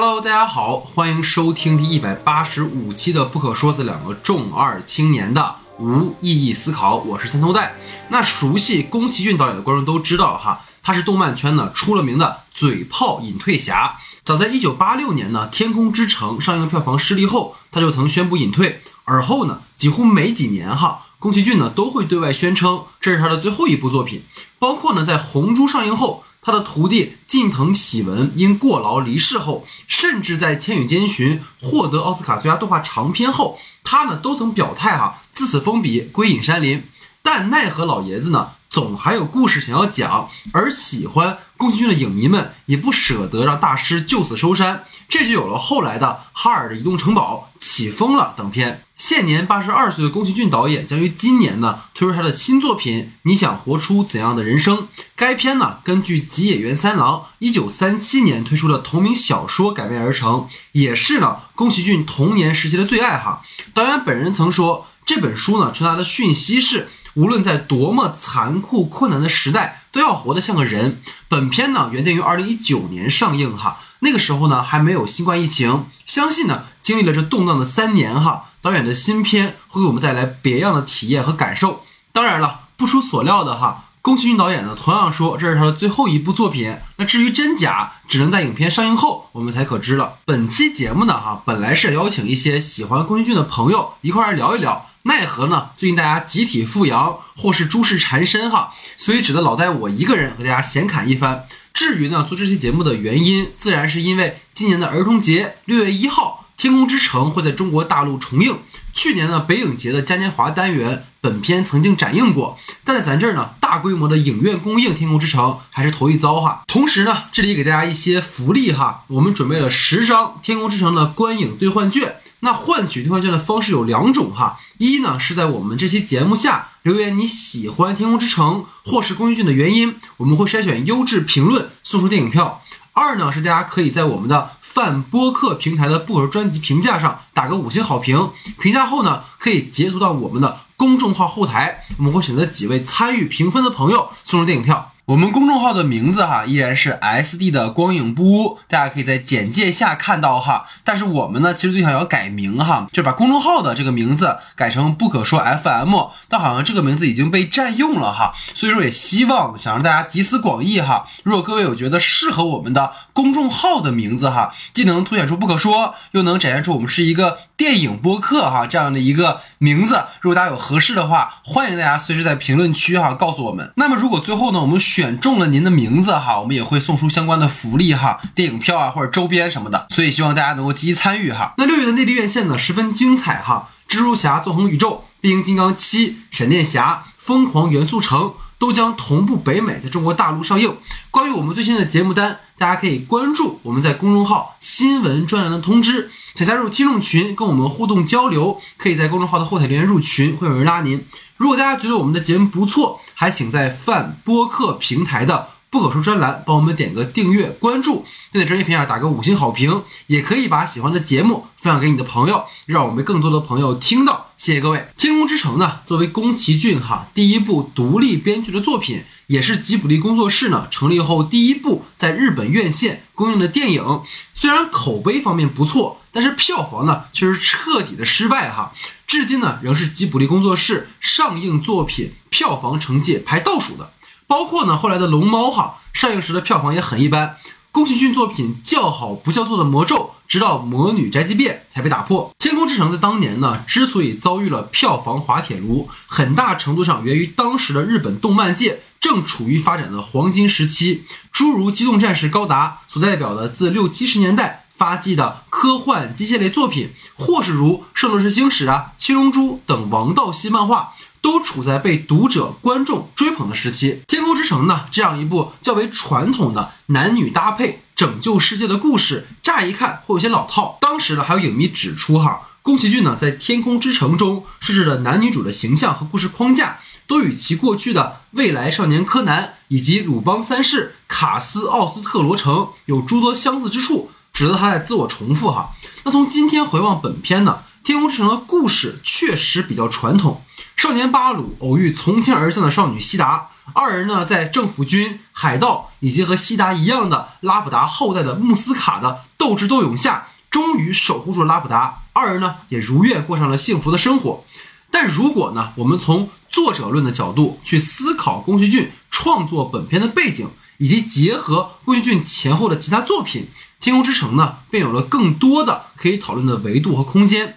Hello，大家好，欢迎收听第一百八十五期的《不可说死两个重二青年的无意义思考》，我是三头带。那熟悉宫崎骏导演的观众都知道哈，他是动漫圈呢出了名的嘴炮隐退侠。早在一九八六年呢，《天空之城》上映的票房失利后，他就曾宣布隐退。而后呢，几乎每几年哈，宫崎骏呢都会对外宣称这是他的最后一部作品，包括呢在《红猪》上映后。他的徒弟近藤喜文因过劳离世后，甚至在《千与千寻》获得奥斯卡最佳动画长片后，他呢都曾表态哈，自此封笔归隐山林。但奈何老爷子呢？总还有故事想要讲，而喜欢宫崎骏的影迷们也不舍得让大师就此收山，这就有了后来的《哈尔的移动城堡》《起风了》等片。现年八十二岁的宫崎骏导演将于今年呢推出他的新作品《你想活出怎样的人生》。该片呢根据吉野源三郎一九三七年推出的同名小说改编而成，也是呢宫崎骏童年时期的最爱哈。导演本人曾说，这本书呢传达的讯息是。无论在多么残酷困难的时代，都要活得像个人。本片呢原定于二零一九年上映，哈，那个时候呢还没有新冠疫情。相信呢经历了这动荡的三年，哈，导演的新片会给我们带来别样的体验和感受。当然了，不出所料的哈，宫崎骏导演呢同样说这是他的最后一部作品。那至于真假，只能在影片上映后我们才可知了。本期节目呢，哈，本来是邀请一些喜欢宫崎骏的朋友一块儿聊一聊。奈何呢？最近大家集体富阳，或是诸事缠身哈，所以只得老戴我一个人和大家闲侃一番。至于呢，做这期节目的原因，自然是因为今年的儿童节六月一号，《天空之城》会在中国大陆重映。去年呢，北影节的嘉年华单元，本片曾经展映过，但在咱这儿呢，大规模的影院公映《天空之城》还是头一遭哈。同时呢，这里给大家一些福利哈，我们准备了十张《天空之城》的观影兑换券。那换取兑换券的方式有两种哈，一呢是在我们这期节目下留言你喜欢《天空之城》或是宫崎骏的原因，我们会筛选优质评论送出电影票；二呢是大家可以在我们的泛播客平台的不可专辑评价上打个五星好评，评价后呢可以截图到我们的公众号后台，我们会选择几位参与评分的朋友送出电影票。我们公众号的名字哈依然是 S D 的光影不污，大家可以在简介下看到哈。但是我们呢，其实最想要改名哈，就把公众号的这个名字改成不可说 F M，但好像这个名字已经被占用了哈。所以说也希望想让大家集思广益哈。如果各位有觉得适合我们的公众号的名字哈，既能凸显出不可说，又能展现出我们是一个。电影播客哈这样的一个名字，如果大家有合适的话，欢迎大家随时在评论区哈告诉我们。那么如果最后呢我们选中了您的名字哈，我们也会送出相关的福利哈，电影票啊或者周边什么的。所以希望大家能够积极参与哈。那六月的内地院线呢十分精彩哈，蜘蛛侠纵横宇宙、变形金刚七、闪电侠、疯狂元素城。都将同步北美，在中国大陆上映。关于我们最新的节目单，大家可以关注我们在公众号新闻专栏的通知。想加入听众群，跟我们互动交流，可以在公众号的后台留言入群，会有人拉您。如果大家觉得我们的节目不错，还请在泛播客平台的。不可说专栏，帮我们点个订阅关注，并在专业评价打个五星好评，也可以把喜欢的节目分享给你的朋友，让我们更多的朋友听到。谢谢各位。《天空之城》呢，作为宫崎骏哈第一部独立编剧的作品，也是吉卜力工作室呢成立后第一部在日本院线公映的电影。虽然口碑方面不错，但是票房呢却是彻底的失败哈，至今呢仍是吉卜力工作室上映作品票房成绩排倒数的。包括呢，后来的《龙猫》哈上映时的票房也很一般。宫崎骏作品叫好不叫座的魔咒，直到《魔女宅急便》才被打破。《天空之城》在当年呢，之所以遭遇了票房滑铁卢，很大程度上源于当时的日本动漫界正处于发展的黄金时期。诸如《机动战士高达》所代表的自六七十年代发迹的科幻机械类作品，或是如《圣斗士星矢》啊、《七龙珠》等王道系漫画。都处在被读者、观众追捧的时期。《天空之城》呢，这样一部较为传统的男女搭配拯救世界的故事，乍一看会有些老套。当时呢，还有影迷指出，哈，宫崎骏呢在《天空之城》中设置的男女主的形象和故事框架，都与其过去的《未来少年柯南》以及《鲁邦三世》《卡斯奥斯特罗城》有诸多相似之处，值得他在自我重复。哈，那从今天回望本片呢，《天空之城》的故事确实比较传统。少年巴鲁偶遇从天而降的少女希达，二人呢在政府军、海盗以及和西达一样的拉普达后代的穆斯卡的斗智斗勇下，终于守护住了拉普达。二人呢也如愿过上了幸福的生活。但如果呢，我们从作者论的角度去思考宫崎骏创作本片的背景，以及结合宫崎骏前后的其他作品，《天空之城》呢便有了更多的可以讨论的维度和空间。《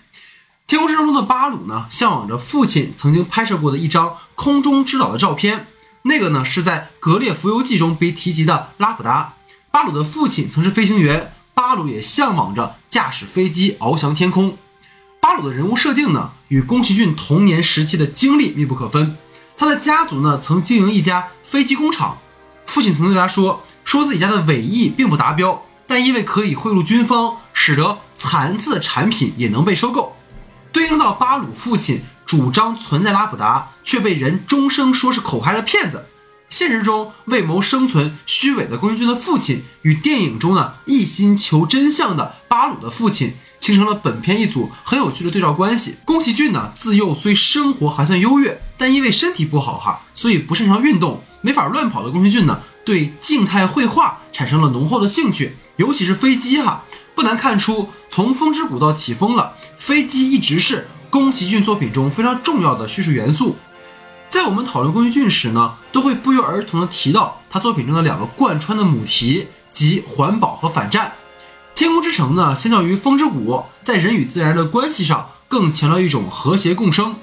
天空之城》中的巴鲁呢，向往着父亲曾经拍摄过的一张空中之岛的照片，那个呢是在《格列佛游记》中被提及的拉普达。巴鲁的父亲曾是飞行员，巴鲁也向往着驾驶飞机翱翔天空。巴鲁的人物设定呢，与宫崎骏童年时期的经历密不可分。他的家族呢，曾经营一家飞机工厂。父亲曾对他说，说自己家的尾翼并不达标，但因为可以贿赂军方，使得残次产品也能被收购。对应到巴鲁父亲主张存在拉普达，却被人终生说是口嗨的骗子。现实中为谋生存虚伪的宫崎骏的父亲，与电影中呢一心求真相的巴鲁的父亲，形成了本片一组很有趣的对照关系。宫崎骏呢自幼虽生活还算优越，但因为身体不好哈，所以不擅长运动，没法乱跑的宫崎骏呢，对静态绘画产生了浓厚的兴趣，尤其是飞机哈。不难看出，从风之谷到起风了，飞机一直是宫崎骏作品中非常重要的叙述元素。在我们讨论宫崎骏时呢，都会不约而同的提到他作品中的两个贯穿的母题，即环保和反战。天空之城呢，相较于风之谷，在人与自然的关系上更强调一种和谐共生。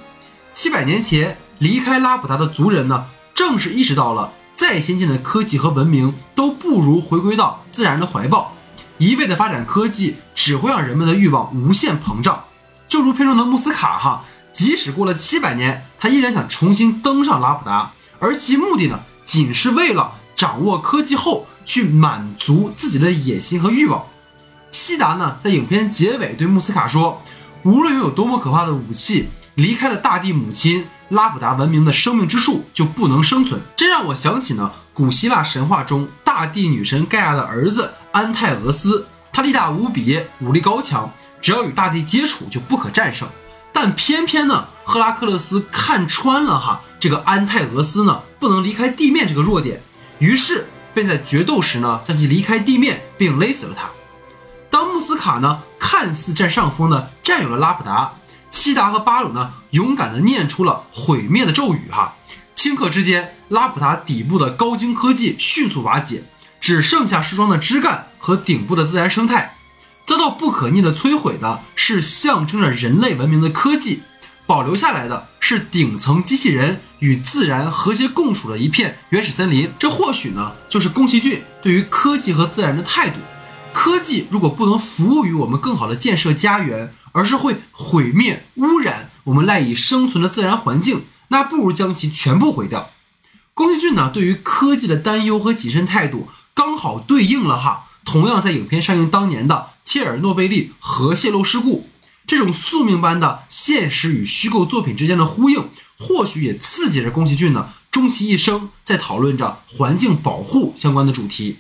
七百年前离开拉普达的族人呢，正是意识到了再先进的科技和文明都不如回归到自然的怀抱，一味的发展科技只会让人们的欲望无限膨胀。就如片中的穆斯卡哈。即使过了七百年，他依然想重新登上拉普达，而其目的呢，仅是为了掌握科技后去满足自己的野心和欲望。西达呢，在影片结尾对穆斯卡说：“无论拥有多么可怕的武器，离开了大地母亲拉普达文明的生命之树就不能生存。”这让我想起呢，古希腊神话中大地女神盖亚的儿子安泰俄斯，他力大无比，武力高强，只要与大地接触就不可战胜。但偏偏呢，赫拉克勒斯看穿了哈这个安泰俄斯呢不能离开地面这个弱点，于是便在决斗时呢将其离开地面并勒死了他。当穆斯卡呢看似占上风的占有了拉普达，西达和巴鲁呢勇敢的念出了毁灭的咒语哈，顷刻之间，拉普达底部的高精科技迅速瓦解，只剩下树桩的枝干和顶部的自然生态。遭到不可逆的摧毁的是象征着人类文明的科技，保留下来的是顶层机器人与自然和谐共处的一片原始森林。这或许呢，就是宫崎骏对于科技和自然的态度。科技如果不能服务于我们更好的建设家园，而是会毁灭、污染我们赖以生存的自然环境，那不如将其全部毁掉。宫崎骏呢，对于科技的担忧和谨慎态度，刚好对应了哈。同样在影片上映当年的切尔诺贝利核泄漏事故，这种宿命般的现实与虚构作品之间的呼应，或许也刺激着宫崎骏呢，终其一生在讨论着环境保护相关的主题。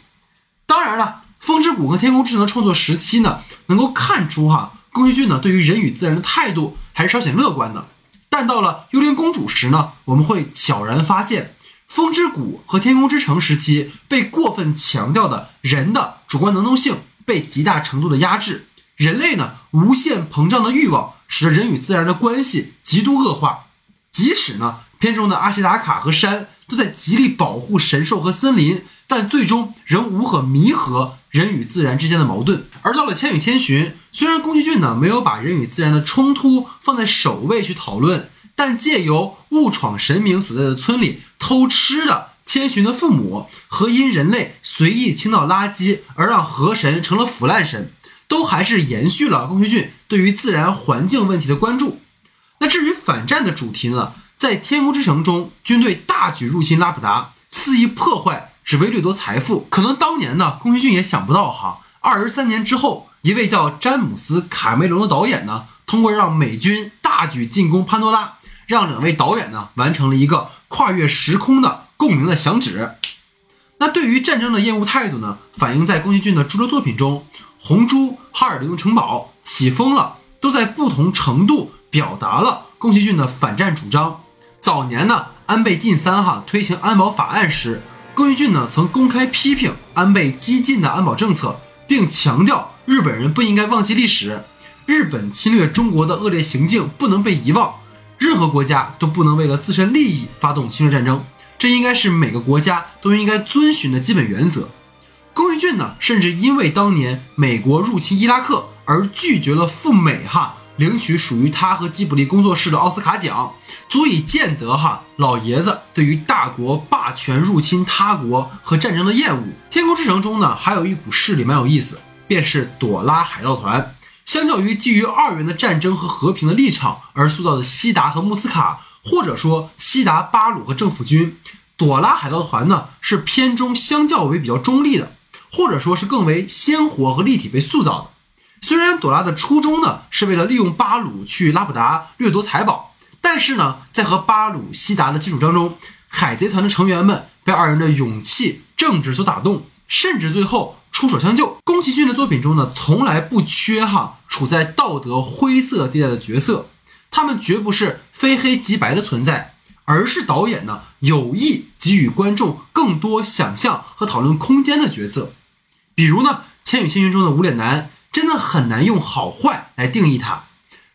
当然了，《风之谷》和《天空之城》的创作时期呢，能够看出哈，宫崎骏呢对于人与自然的态度还是稍显乐观的。但到了《幽灵公主》时呢，我们会悄然发现。风之谷和天空之城时期被过分强调的人的主观能动性被极大程度的压制，人类呢无限膨胀的欲望使得人与自然的关系极度恶化。即使呢片中的阿西达卡和山都在极力保护神兽和森林，但最终仍无可弥合人与自然之间的矛盾。而到了千与千寻，虽然宫崎骏呢没有把人与自然的冲突放在首位去讨论。但借由误闯神明所在的村里偷吃的千寻的父母，和因人类随意倾倒垃圾而让河神成了腐烂神，都还是延续了宫崎骏对于自然环境问题的关注。那至于反战的主题呢？在《天空之城》中，军队大举入侵拉普达，肆意破坏，只为掠夺财富。可能当年呢，宫崎骏也想不到哈，二十三年之后，一位叫詹姆斯·卡梅隆的导演呢，通过让美军大举进攻潘多拉。让两位导演呢完成了一个跨越时空的共鸣的响指。那对于战争的厌恶态度呢，反映在宫崎骏的诸多作品中，《红猪》《哈尔的用城堡》《起风了》都在不同程度表达了宫崎骏的反战主张。早年呢，安倍晋三哈推行安保法案时，宫崎骏呢曾公开批评安倍激进的安保政策，并强调日本人不应该忘记历史，日本侵略中国的恶劣行径不能被遗忘，任何国家都不能为了自身利益发动侵略战争，这应该是每个国家都应该遵循的基本原则。宫崎骏呢，甚至因为当年美国入侵伊拉克而拒绝了赴美哈。领取属于他和吉卜力工作室的奥斯卡奖，足以见得哈老爷子对于大国霸权入侵他国和战争的厌恶。天空之城中呢，还有一股势力蛮有意思，便是朵拉海盗团。相较于基于二元的战争和和平的立场而塑造的西达和穆斯卡，或者说西达、巴鲁和政府军，朵拉海盗团呢是片中相较为比较中立的，或者说是更为鲜活和立体被塑造的。虽然朵拉的初衷呢是为了利用巴鲁去拉普达掠夺财宝，但是呢，在和巴鲁、西达的基础当中，海贼团的成员们被二人的勇气、正直所打动，甚至最后出手相救。宫崎骏的作品中呢，从来不缺哈处在道德灰色地带的角色，他们绝不是非黑即白的存在，而是导演呢有意给予观众更多想象和讨论空间的角色。比如呢，《千与千寻》中的无脸男。真的很难用好坏来定义他。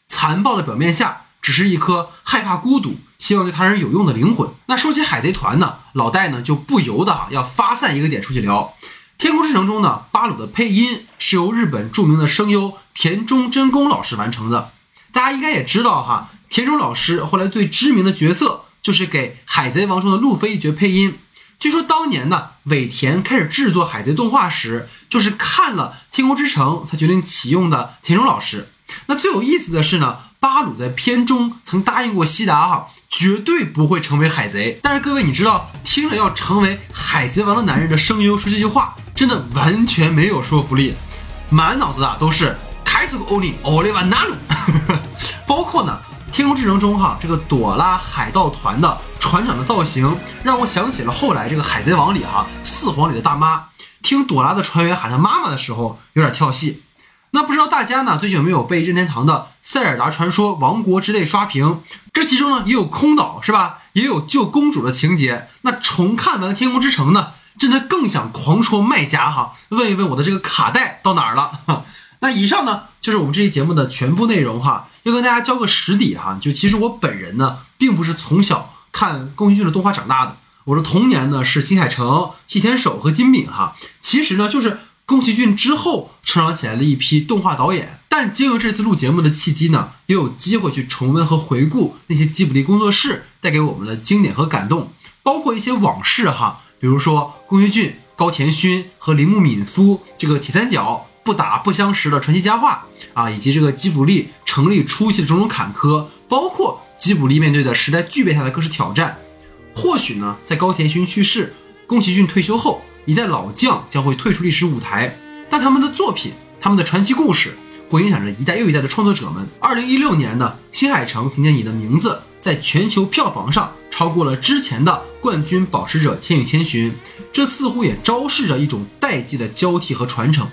残暴的表面下，只是一颗害怕孤独、希望对他人有用的灵魂。那说起海贼团呢，老戴呢就不由得哈要发散一个点出去聊。《天空之城》中呢，巴鲁的配音是由日本著名的声优田中真弓老师完成的。大家应该也知道哈，田中老师后来最知名的角色就是给《海贼王》中的路飞一角配音。据说当年呢，尾田开始制作海贼动画时，就是看了《天空之城》才决定启用的田中老师。那最有意思的是呢，巴鲁在片中曾答应过西达哈，绝对不会成为海贼。但是各位，你知道，听着要成为海贼王的男人的声优说这句话，真的完全没有说服力，满脑子啊都是凯祖欧尼奥利瓦纳鲁，包括呢。天空之城中，哈，这个朵拉海盗团的船长的造型，让我想起了后来这个海贼王里，哈，四皇里的大妈，听朵拉的船员喊她妈妈的时候，有点跳戏。那不知道大家呢，最近有没有被任天堂的《塞尔达传说：王国之泪》刷屏？这其中呢，也有空岛，是吧？也有救公主的情节。那重看完天空之城呢，真的更想狂戳卖家，哈，问一问我的这个卡带到哪儿了？那以上呢，就是我们这期节目的全部内容哈。要跟大家交个实底哈，就其实我本人呢，并不是从小看宫崎骏的动画长大的。我的童年呢是新海诚、细田守和金敏哈。其实呢，就是宫崎骏之后成长起来的一批动画导演。但经由这次录节目的契机呢，也有机会去重温和回顾那些吉卜力工作室带给我们的经典和感动，包括一些往事哈，比如说宫崎骏、高田勋和铃木敏夫这个铁三角。不打不相识的传奇佳话啊，以及这个吉卜力成立初期的种种坎坷，包括吉卜力面对的时代巨变下的各式挑战。或许呢，在高田勋去世、宫崎骏退休后，一代老将将会退出历史舞台，但他们的作品、他们的传奇故事，会影响着一代又一代的创作者们。二零一六年呢，新海诚凭借你的名字，在全球票房上超过了之前的冠军保持者《千与千寻》，这似乎也昭示着一种代际的交替和传承。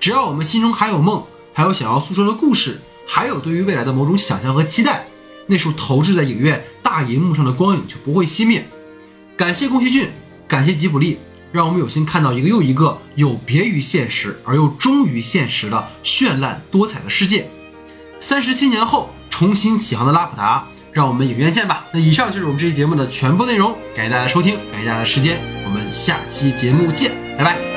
只要我们心中还有梦，还有想要诉说的故事，还有对于未来的某种想象和期待，那束投掷在影院大银幕上的光影就不会熄灭。感谢宫崎骏，感谢吉卜力，让我们有幸看到一个又一个有别于现实而又忠于现实的绚烂多彩的世界。三十七年后重新起航的拉普达，让我们影院见吧。那以上就是我们这期节目的全部内容，感谢大家收听，感谢大家的时间，我们下期节目见，拜拜。